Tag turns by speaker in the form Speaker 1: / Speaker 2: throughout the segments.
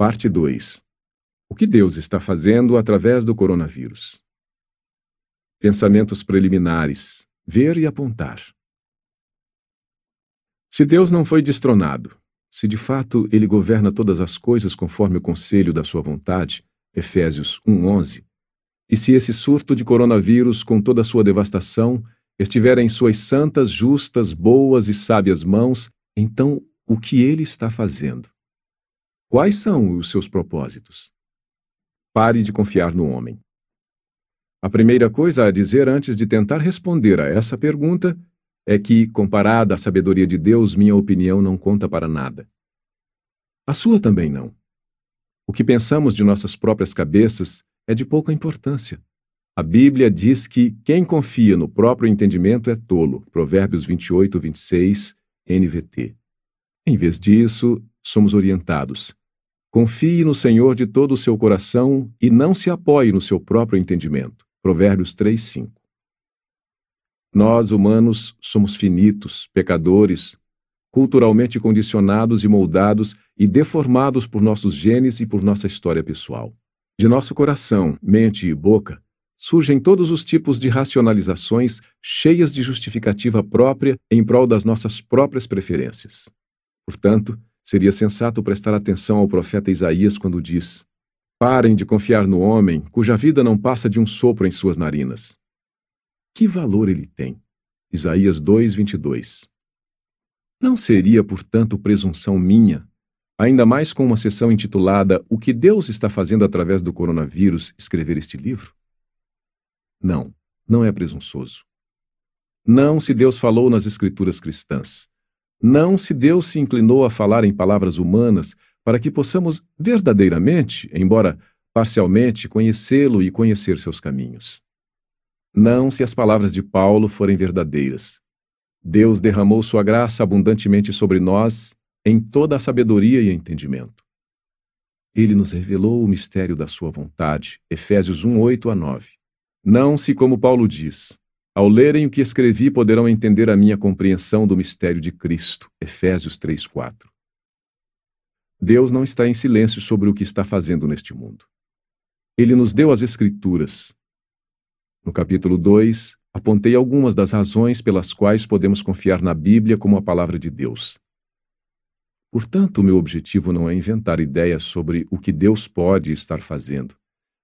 Speaker 1: Parte 2 O que Deus está fazendo através do coronavírus? Pensamentos preliminares: ver e apontar. Se Deus não foi destronado, se de fato ele governa todas as coisas conforme o conselho da sua vontade, Efésios 1:11, e se esse surto de coronavírus com toda a sua devastação estiver em suas santas, justas, boas e sábias mãos, então o que ele está fazendo? Quais são os seus propósitos? Pare de confiar no homem. A primeira coisa a dizer antes de tentar responder a essa pergunta é que, comparada à sabedoria de Deus, minha opinião não conta para nada. A sua também não. O que pensamos de nossas próprias cabeças é de pouca importância. A Bíblia diz que quem confia no próprio entendimento é tolo. Provérbios 28, 26, NVT. Em vez disso, somos orientados. Confie no Senhor de todo o seu coração e não se apoie no seu próprio entendimento. Provérbios 3, 5. Nós, humanos, somos finitos, pecadores, culturalmente condicionados e moldados e deformados por nossos genes e por nossa história pessoal. De nosso coração, mente e boca surgem todos os tipos de racionalizações cheias de justificativa própria em prol das nossas próprias preferências. Portanto, seria sensato prestar atenção ao profeta Isaías quando diz: Parem de confiar no homem, cuja vida não passa de um sopro em suas narinas. Que valor ele tem? Isaías 2:22. Não seria, portanto, presunção minha, ainda mais com uma sessão intitulada O que Deus está fazendo através do coronavírus, escrever este livro? Não, não é presunçoso. Não se Deus falou nas escrituras cristãs. Não se Deus se inclinou a falar em palavras humanas para que possamos verdadeiramente, embora parcialmente, conhecê-lo e conhecer seus caminhos. Não se as palavras de Paulo forem verdadeiras. Deus derramou sua graça abundantemente sobre nós em toda a sabedoria e entendimento. Ele nos revelou o mistério da sua vontade. Efésios 1, 8 a 9. Não se, como Paulo diz, ao lerem o que escrevi, poderão entender a minha compreensão do mistério de Cristo. Efésios 3:4. Deus não está em silêncio sobre o que está fazendo neste mundo. Ele nos deu as Escrituras. No capítulo 2, apontei algumas das razões pelas quais podemos confiar na Bíblia como a palavra de Deus. Portanto, meu objetivo não é inventar ideias sobre o que Deus pode estar fazendo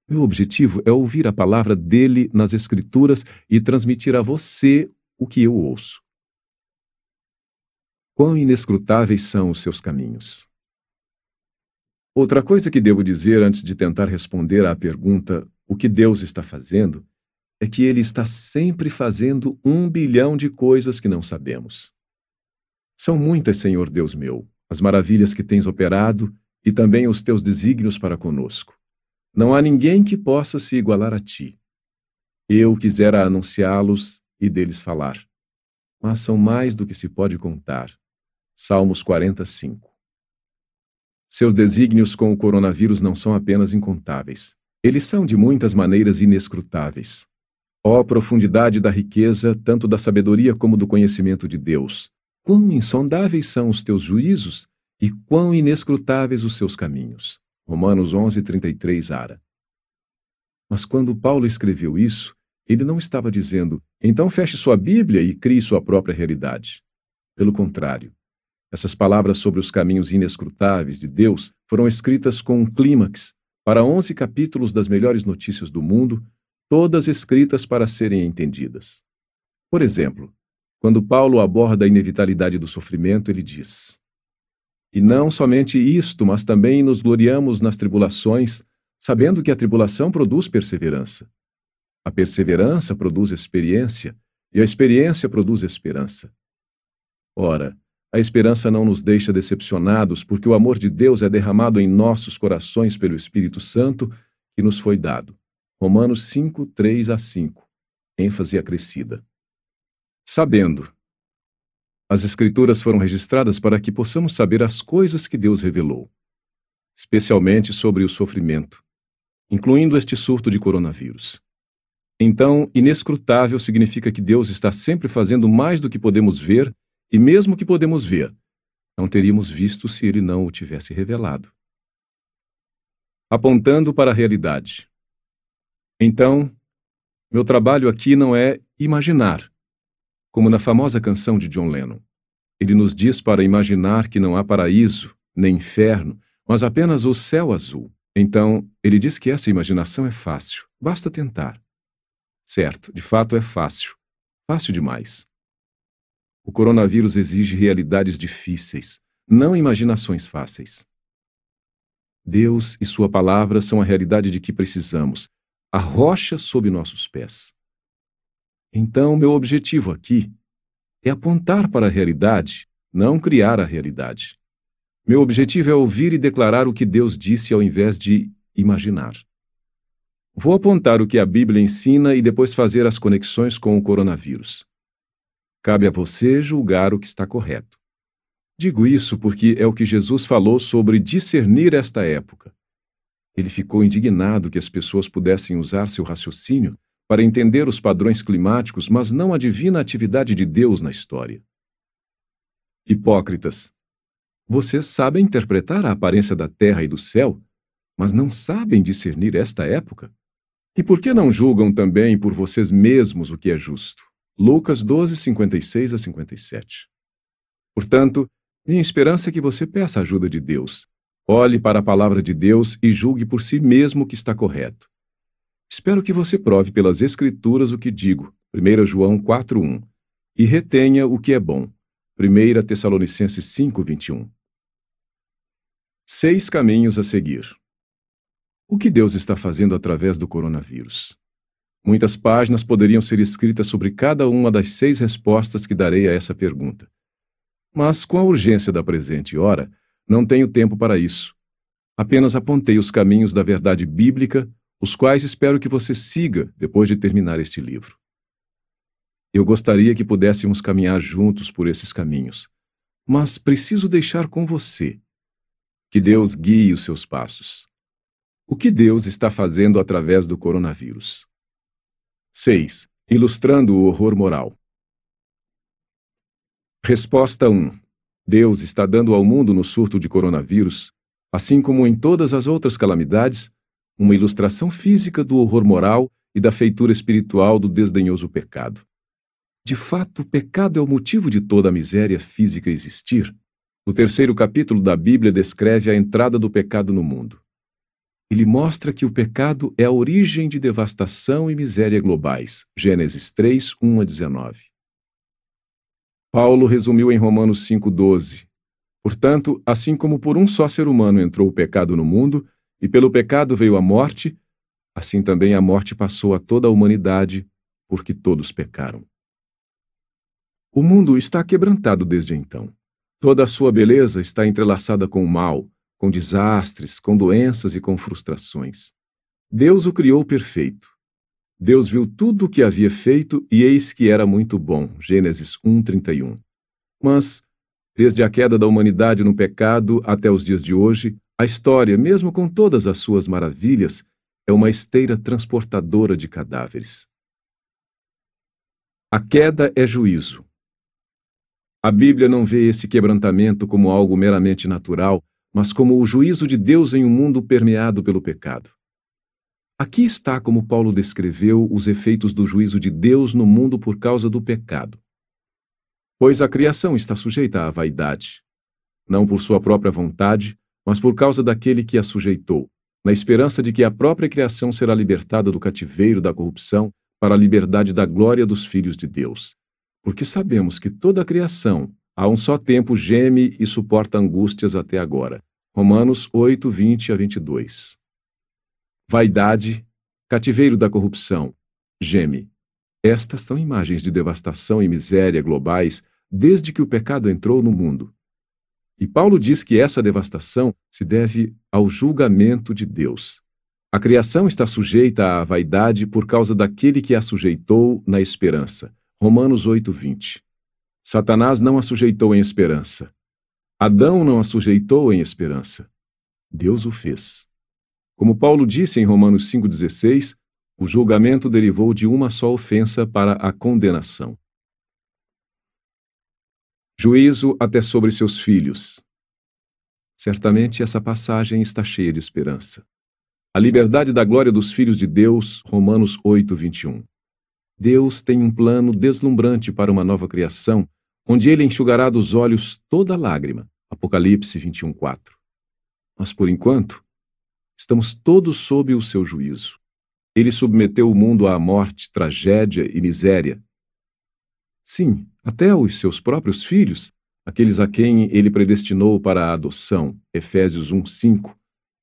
Speaker 1: meu objetivo é ouvir a palavra dele nas Escrituras e transmitir a você o que eu ouço. Quão inescrutáveis são os seus caminhos. Outra coisa que devo dizer antes de tentar responder à pergunta o que Deus está fazendo é que Ele está sempre fazendo um bilhão de coisas que não sabemos. São muitas, Senhor Deus meu, as maravilhas que tens operado e também os teus desígnios para conosco. Não há ninguém que possa se igualar a ti. Eu quisera anunciá-los e deles falar. Mas são mais do que se pode contar. Salmos 45. Seus desígnios com o coronavírus não são apenas incontáveis. Eles são de muitas maneiras inescrutáveis. Ó oh, profundidade da riqueza, tanto da sabedoria como do conhecimento de Deus! Quão insondáveis são os teus juízos e quão inescrutáveis os seus caminhos! Romanos 11, 33 Ara. Mas quando Paulo escreveu isso, ele não estava dizendo, então feche sua Bíblia e crie sua própria realidade. Pelo contrário, essas palavras sobre os caminhos inescrutáveis de Deus foram escritas com um clímax para 11 capítulos das melhores notícias do mundo, todas escritas para serem entendidas. Por exemplo, quando Paulo aborda a inevitabilidade do sofrimento, ele diz: e não somente isto, mas também nos gloriamos nas tribulações, sabendo que a tribulação produz perseverança. A perseverança produz experiência, e a experiência produz esperança. Ora, a esperança não nos deixa decepcionados, porque o amor de Deus é derramado em nossos corações pelo Espírito Santo que nos foi dado. Romanos 5, 3 a 5. ênfase acrescida. Sabendo as Escrituras foram registradas para que possamos saber as coisas que Deus revelou, especialmente sobre o sofrimento, incluindo este surto de coronavírus. Então, inescrutável significa que Deus está sempre fazendo mais do que podemos ver, e mesmo que podemos ver, não teríamos visto se ele não o tivesse revelado. apontando para a realidade. Então, meu trabalho aqui não é imaginar, como na famosa canção de John Lennon. Ele nos diz para imaginar que não há paraíso, nem inferno, mas apenas o céu azul. Então, ele diz que essa imaginação é fácil, basta tentar. Certo, de fato é fácil. Fácil demais. O coronavírus exige realidades difíceis, não imaginações fáceis. Deus e Sua palavra são a realidade de que precisamos, a rocha sob nossos pés. Então, meu objetivo aqui é apontar para a realidade, não criar a realidade. Meu objetivo é ouvir e declarar o que Deus disse ao invés de imaginar. Vou apontar o que a Bíblia ensina e depois fazer as conexões com o coronavírus. Cabe a você julgar o que está correto. Digo isso porque é o que Jesus falou sobre discernir esta época. Ele ficou indignado que as pessoas pudessem usar seu raciocínio para entender os padrões climáticos, mas não a divina atividade de Deus na história. Hipócritas, vocês sabem interpretar a aparência da terra e do céu, mas não sabem discernir esta época? E por que não julgam também por vocês mesmos o que é justo? Lucas 12, 56 a 57. Portanto, minha esperança é que você peça a ajuda de Deus. Olhe para a palavra de Deus e julgue por si mesmo o que está correto. Espero que você prove pelas Escrituras o que digo, 1 João 4,1, e retenha o que é bom, 1 Tessalonicenses 5,21. Seis caminhos a seguir. O que Deus está fazendo através do coronavírus? Muitas páginas poderiam ser escritas sobre cada uma das seis respostas que darei a essa pergunta. Mas, com a urgência da presente hora, não tenho tempo para isso. Apenas apontei os caminhos da verdade bíblica, os quais espero que você siga depois de terminar este livro. Eu gostaria que pudéssemos caminhar juntos por esses caminhos, mas preciso deixar com você. Que Deus guie os seus passos. O que Deus está fazendo através do coronavírus? 6. Ilustrando o horror moral. Resposta 1. Deus está dando ao mundo no surto de coronavírus, assim como em todas as outras calamidades, uma ilustração física do horror moral e da feitura espiritual do desdenhoso pecado. De fato, o pecado é o motivo de toda a miséria física existir. O terceiro capítulo da Bíblia descreve a entrada do pecado no mundo. Ele mostra que o pecado é a origem de devastação e miséria globais. Gênesis 3, 1 a 19. Paulo resumiu em Romanos 5,12: Portanto, assim como por um só ser humano entrou o pecado no mundo, e pelo pecado veio a morte, assim também a morte passou a toda a humanidade, porque todos pecaram. O mundo está quebrantado desde então. Toda a sua beleza está entrelaçada com o mal, com desastres, com doenças e com frustrações. Deus o criou perfeito. Deus viu tudo o que havia feito e eis que era muito bom. Gênesis 1:31. Mas desde a queda da humanidade no pecado até os dias de hoje, a história, mesmo com todas as suas maravilhas, é uma esteira transportadora de cadáveres. A queda é juízo. A Bíblia não vê esse quebrantamento como algo meramente natural, mas como o juízo de Deus em um mundo permeado pelo pecado. Aqui está como Paulo descreveu os efeitos do juízo de Deus no mundo por causa do pecado. Pois a criação está sujeita à vaidade, não por sua própria vontade, mas por causa daquele que a sujeitou, na esperança de que a própria criação será libertada do cativeiro da corrupção para a liberdade da glória dos filhos de Deus. Porque sabemos que toda a criação, a um só tempo geme e suporta angústias até agora. Romanos 8, 20 a 22. Vaidade, cativeiro da corrupção, geme. Estas são imagens de devastação e miséria globais desde que o pecado entrou no mundo. E Paulo diz que essa devastação se deve ao julgamento de Deus. A criação está sujeita à vaidade por causa daquele que a sujeitou na esperança. Romanos 8, 20. Satanás não a sujeitou em esperança. Adão não a sujeitou em esperança. Deus o fez. Como Paulo disse em Romanos 5,16, o julgamento derivou de uma só ofensa para a condenação. Juízo até sobre seus filhos. Certamente essa passagem está cheia de esperança. A liberdade da glória dos filhos de Deus, Romanos 8, 21. Deus tem um plano deslumbrante para uma nova criação, onde ele enxugará dos olhos toda lágrima. Apocalipse 21, 4. Mas por enquanto, estamos todos sob o seu juízo. Ele submeteu o mundo à morte, tragédia e miséria. Sim, até os seus próprios filhos, aqueles a quem ele predestinou para a adoção, Efésios 1, 5,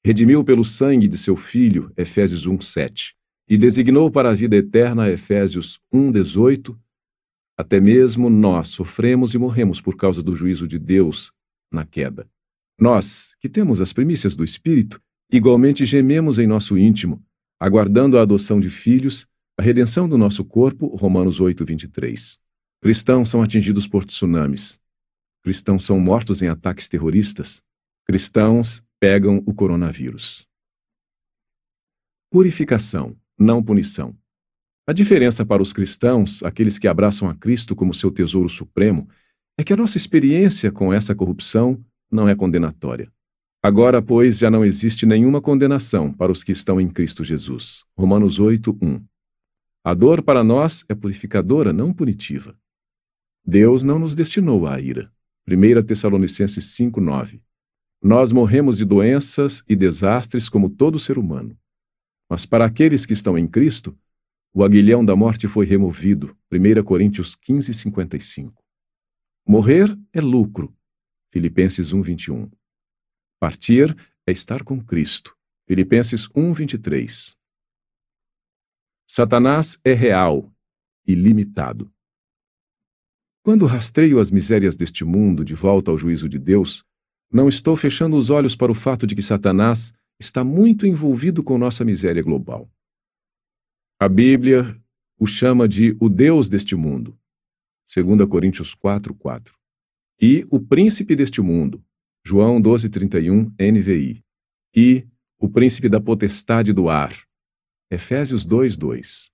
Speaker 1: redimiu pelo sangue de seu Filho, Efésios 1, 7, e designou para a vida eterna, Efésios 1, 18, até mesmo nós sofremos e morremos por causa do juízo de Deus na queda. Nós, que temos as primícias do Espírito, igualmente gememos em nosso íntimo, aguardando a adoção de filhos, a redenção do nosso corpo, Romanos 8, 23. Cristãos são atingidos por tsunamis. Cristãos são mortos em ataques terroristas. Cristãos pegam o coronavírus. Purificação, não punição. A diferença para os cristãos, aqueles que abraçam a Cristo como seu tesouro supremo, é que a nossa experiência com essa corrupção não é condenatória. Agora, pois, já não existe nenhuma condenação para os que estão em Cristo Jesus. Romanos 8, 1. A dor para nós é purificadora, não punitiva. Deus não nos destinou à ira. 1 Tessalonicenses 5, 9. Nós morremos de doenças e desastres como todo ser humano. Mas para aqueles que estão em Cristo, o aguilhão da morte foi removido. 1 Coríntios 15, 55. Morrer é lucro. Filipenses 1, 21. Partir é estar com Cristo. Filipenses 1, 23. Satanás é real e limitado. Quando rastreio as misérias deste mundo de volta ao juízo de Deus, não estou fechando os olhos para o fato de que Satanás está muito envolvido com nossa miséria global. A Bíblia o chama de o Deus deste mundo, 2 Coríntios 4, 4. E o príncipe deste mundo, João 12, 31, NVI. E o príncipe da potestade do ar, Efésios 2, 2.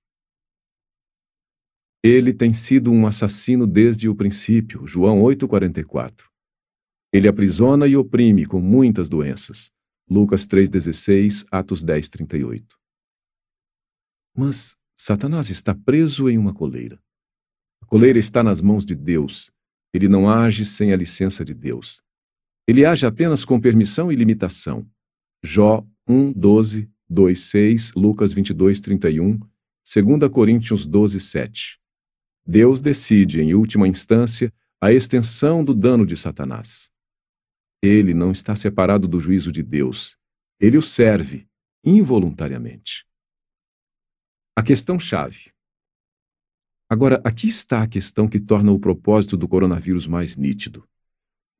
Speaker 1: Ele tem sido um assassino desde o princípio, João 8, 44. Ele aprisiona e oprime com muitas doenças. Lucas 3,16, Atos 10, 38. Mas Satanás está preso em uma coleira. A coleira está nas mãos de Deus. Ele não age sem a licença de Deus. Ele age apenas com permissão e limitação. Jó 1, 12, 2, 6, Lucas 22, 31, 2 Coríntios 12, 7. Deus decide, em última instância, a extensão do dano de Satanás. Ele não está separado do juízo de Deus. Ele o serve, involuntariamente. A questão-chave. Agora, aqui está a questão que torna o propósito do coronavírus mais nítido.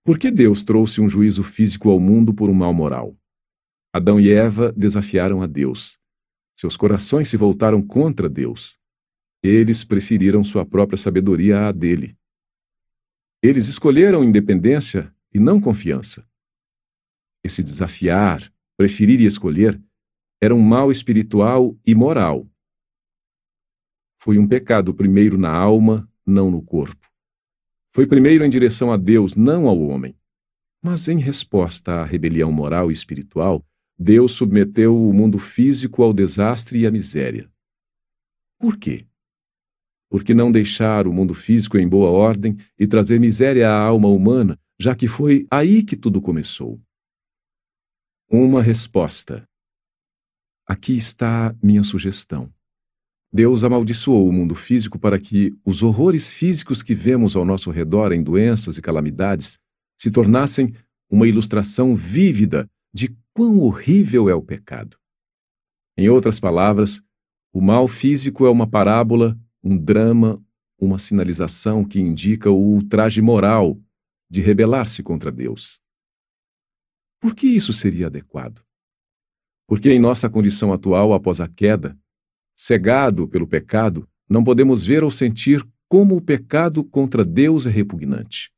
Speaker 1: Por que Deus trouxe um juízo físico ao mundo por um mal moral? Adão e Eva desafiaram a Deus. Seus corações se voltaram contra Deus. Eles preferiram sua própria sabedoria à dele. Eles escolheram independência e não confiança. Esse desafiar, preferir e escolher era um mal espiritual e moral. Foi um pecado primeiro na alma, não no corpo. Foi primeiro em direção a Deus, não ao homem. Mas em resposta à rebelião moral e espiritual, Deus submeteu o mundo físico ao desastre e à miséria. Por quê? Porque não deixar o mundo físico em boa ordem e trazer miséria à alma humana já que foi aí que tudo começou. Uma resposta. Aqui está minha sugestão. Deus amaldiçoou o mundo físico para que os horrores físicos que vemos ao nosso redor em doenças e calamidades se tornassem uma ilustração vívida de quão horrível é o pecado. Em outras palavras, o mal físico é uma parábola, um drama, uma sinalização que indica o ultraje moral de rebelar-se contra Deus. Por que isso seria adequado? Porque em nossa condição atual após a queda, cegado pelo pecado, não podemos ver ou sentir como o pecado contra Deus é repugnante.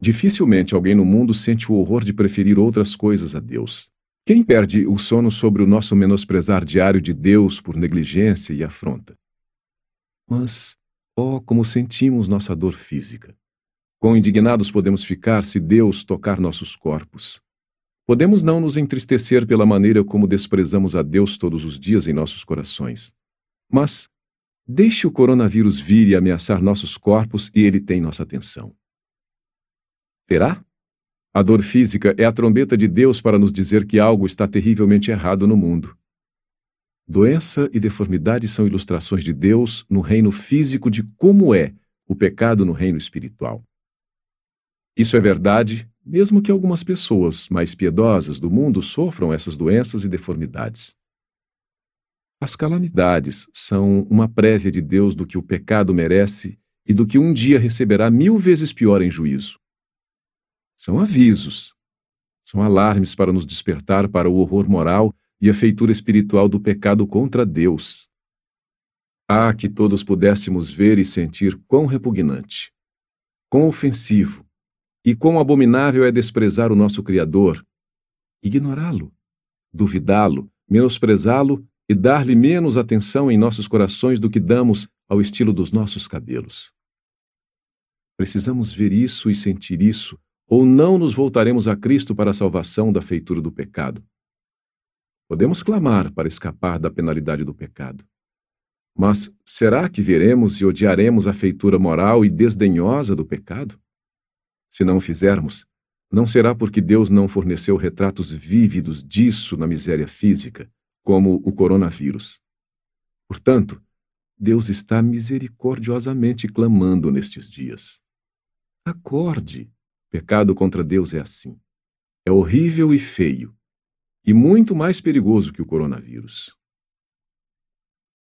Speaker 1: Dificilmente alguém no mundo sente o horror de preferir outras coisas a Deus. Quem perde o sono sobre o nosso menosprezar diário de Deus por negligência e afronta? Mas, oh, como sentimos nossa dor física! Quão indignados podemos ficar se Deus tocar nossos corpos. Podemos não nos entristecer pela maneira como desprezamos a Deus todos os dias em nossos corações. Mas deixe o coronavírus vir e ameaçar nossos corpos e ele tem nossa atenção. Terá? A dor física é a trombeta de Deus para nos dizer que algo está terrivelmente errado no mundo. Doença e deformidade são ilustrações de Deus no reino físico de como é o pecado no reino espiritual. Isso é verdade mesmo que algumas pessoas mais piedosas do mundo sofram essas doenças e deformidades. As calamidades são uma prévia de Deus do que o pecado merece e do que um dia receberá mil vezes pior em juízo. São avisos, são alarmes para nos despertar para o horror moral e a feitura espiritual do pecado contra Deus. Ah, que todos pudéssemos ver e sentir quão repugnante, quão ofensivo, e quão abominável é desprezar o nosso Criador, ignorá-lo, duvidá-lo, menosprezá-lo e dar-lhe menos atenção em nossos corações do que damos ao estilo dos nossos cabelos. Precisamos ver isso e sentir isso, ou não nos voltaremos a Cristo para a salvação da feitura do pecado. Podemos clamar para escapar da penalidade do pecado. Mas será que veremos e odiaremos a feitura moral e desdenhosa do pecado? Se não o fizermos, não será porque Deus não forneceu retratos vívidos disso na miséria física, como o coronavírus. Portanto, Deus está misericordiosamente clamando nestes dias. Acorde! Pecado contra Deus é assim. É horrível e feio, e muito mais perigoso que o coronavírus.